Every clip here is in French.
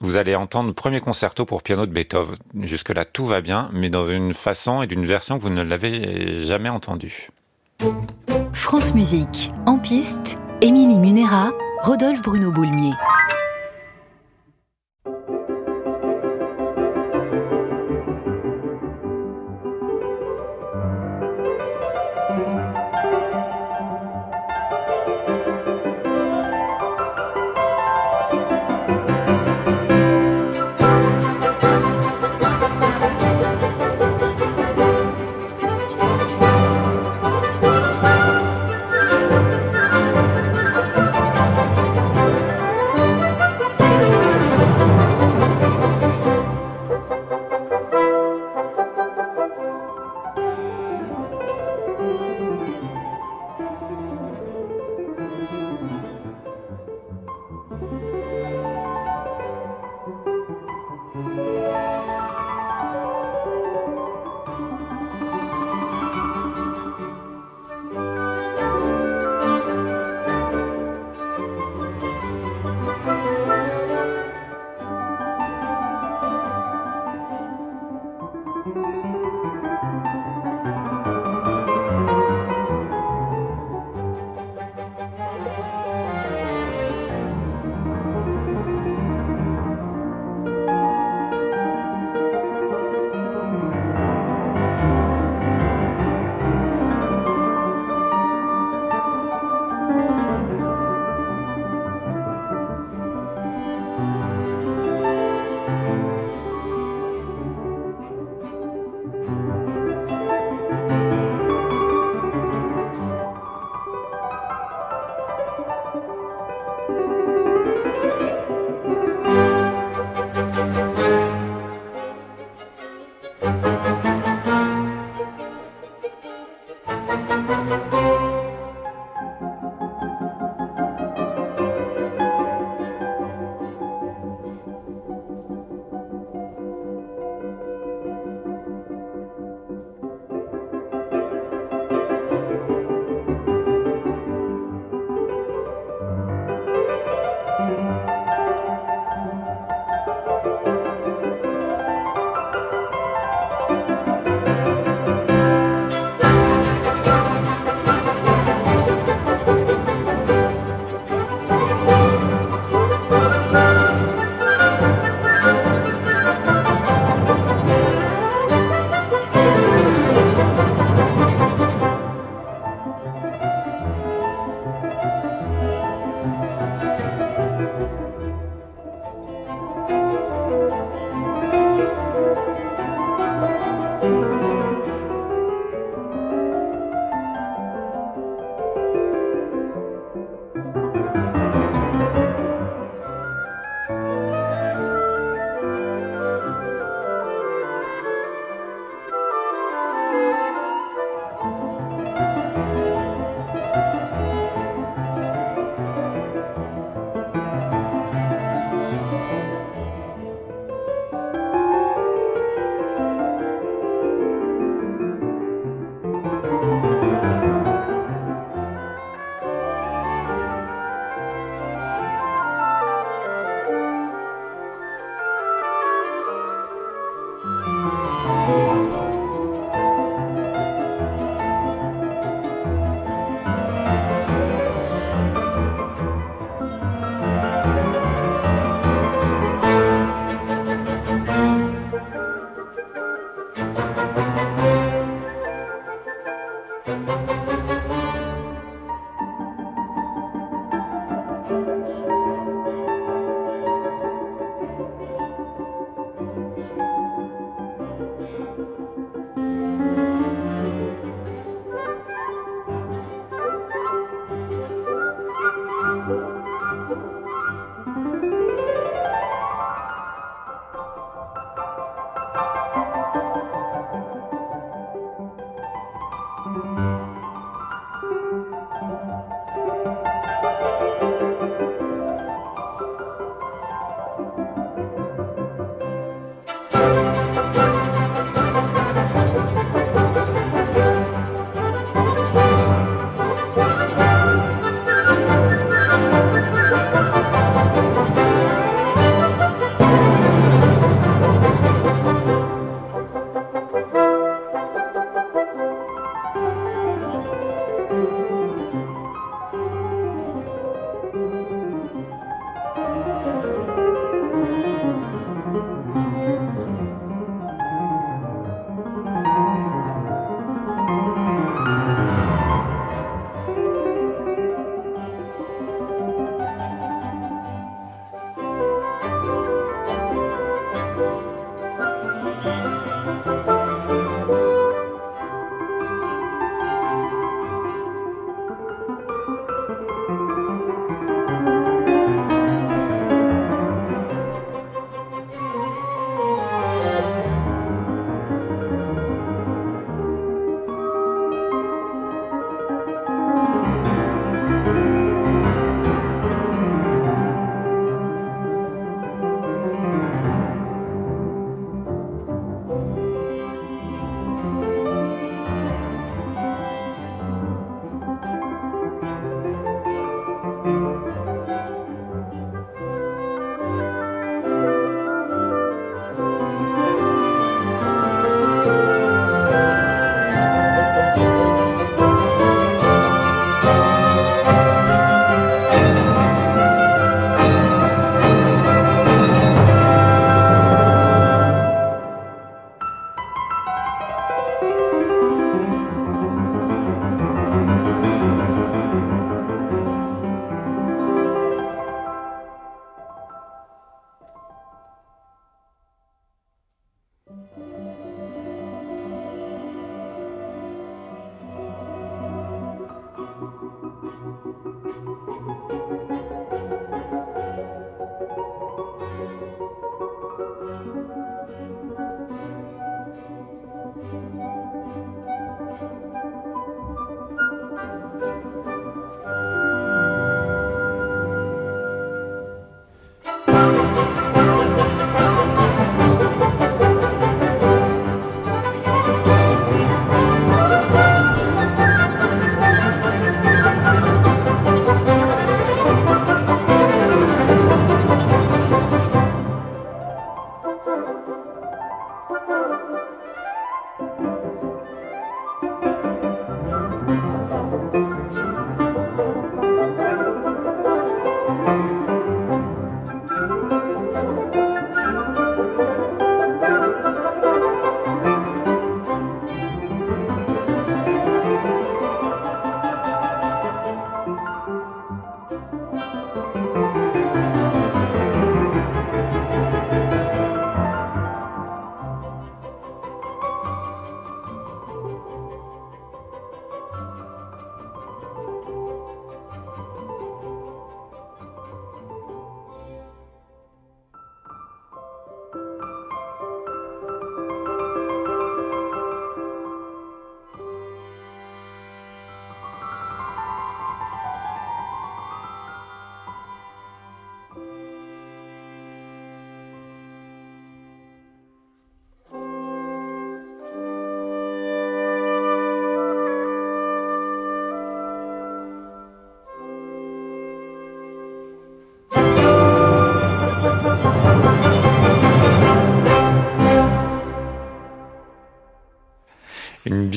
vous allez entendre le premier concerto pour piano de Beethoven. Jusque-là, tout va bien, mais dans une façon et d'une version que vous ne l'avez jamais entendue. France Musique, en piste, Émilie Munera, Rodolphe Bruno Boulmier.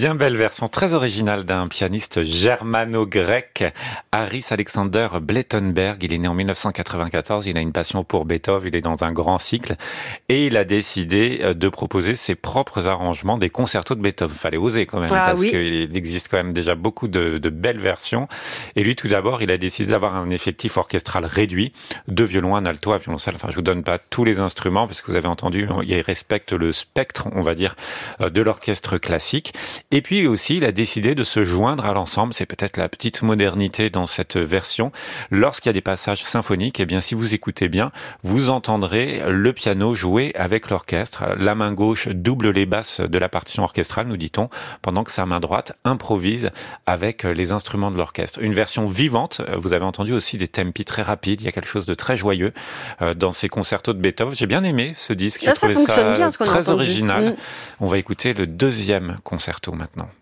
Bien belle version très originale d'un pianiste germano-grec, Harris Alexander Blettenberg. Il est né en 1994, il a une passion pour Beethoven, il est dans un grand cycle et il a décidé euh, de proposer ses propres arrangements des concertos de Beethoven. Fallait oser quand même ah parce qu'il existe quand même déjà beaucoup de, de belles versions. Et lui, tout d'abord, il a décidé d'avoir un effectif orchestral réduit, deux violons, un alto, un violoncelle. Enfin, je vous donne pas tous les instruments parce que vous avez entendu, il respecte le spectre, on va dire, euh, de l'orchestre classique. Et puis aussi, il a décidé de se joindre à l'ensemble. C'est peut-être la petite modernité dans cette version. Lorsqu'il y a des passages symphoniques, eh bien, si vous écoutez bien, vous entendrez le piano jouer avec l'orchestre. La main gauche double les basses de la partition orchestrale, nous dit-on, pendant que sa main droite improvise avec les instruments de l'orchestre. Une version vivante. Vous avez entendu aussi des tempi très rapides. Il y a quelque chose de très joyeux euh, dans ces concertos de Beethoven. J'ai bien aimé ce disque. Là, ça fonctionne bien, ce très original. Mm. On va écouter le deuxième concerto maintenant.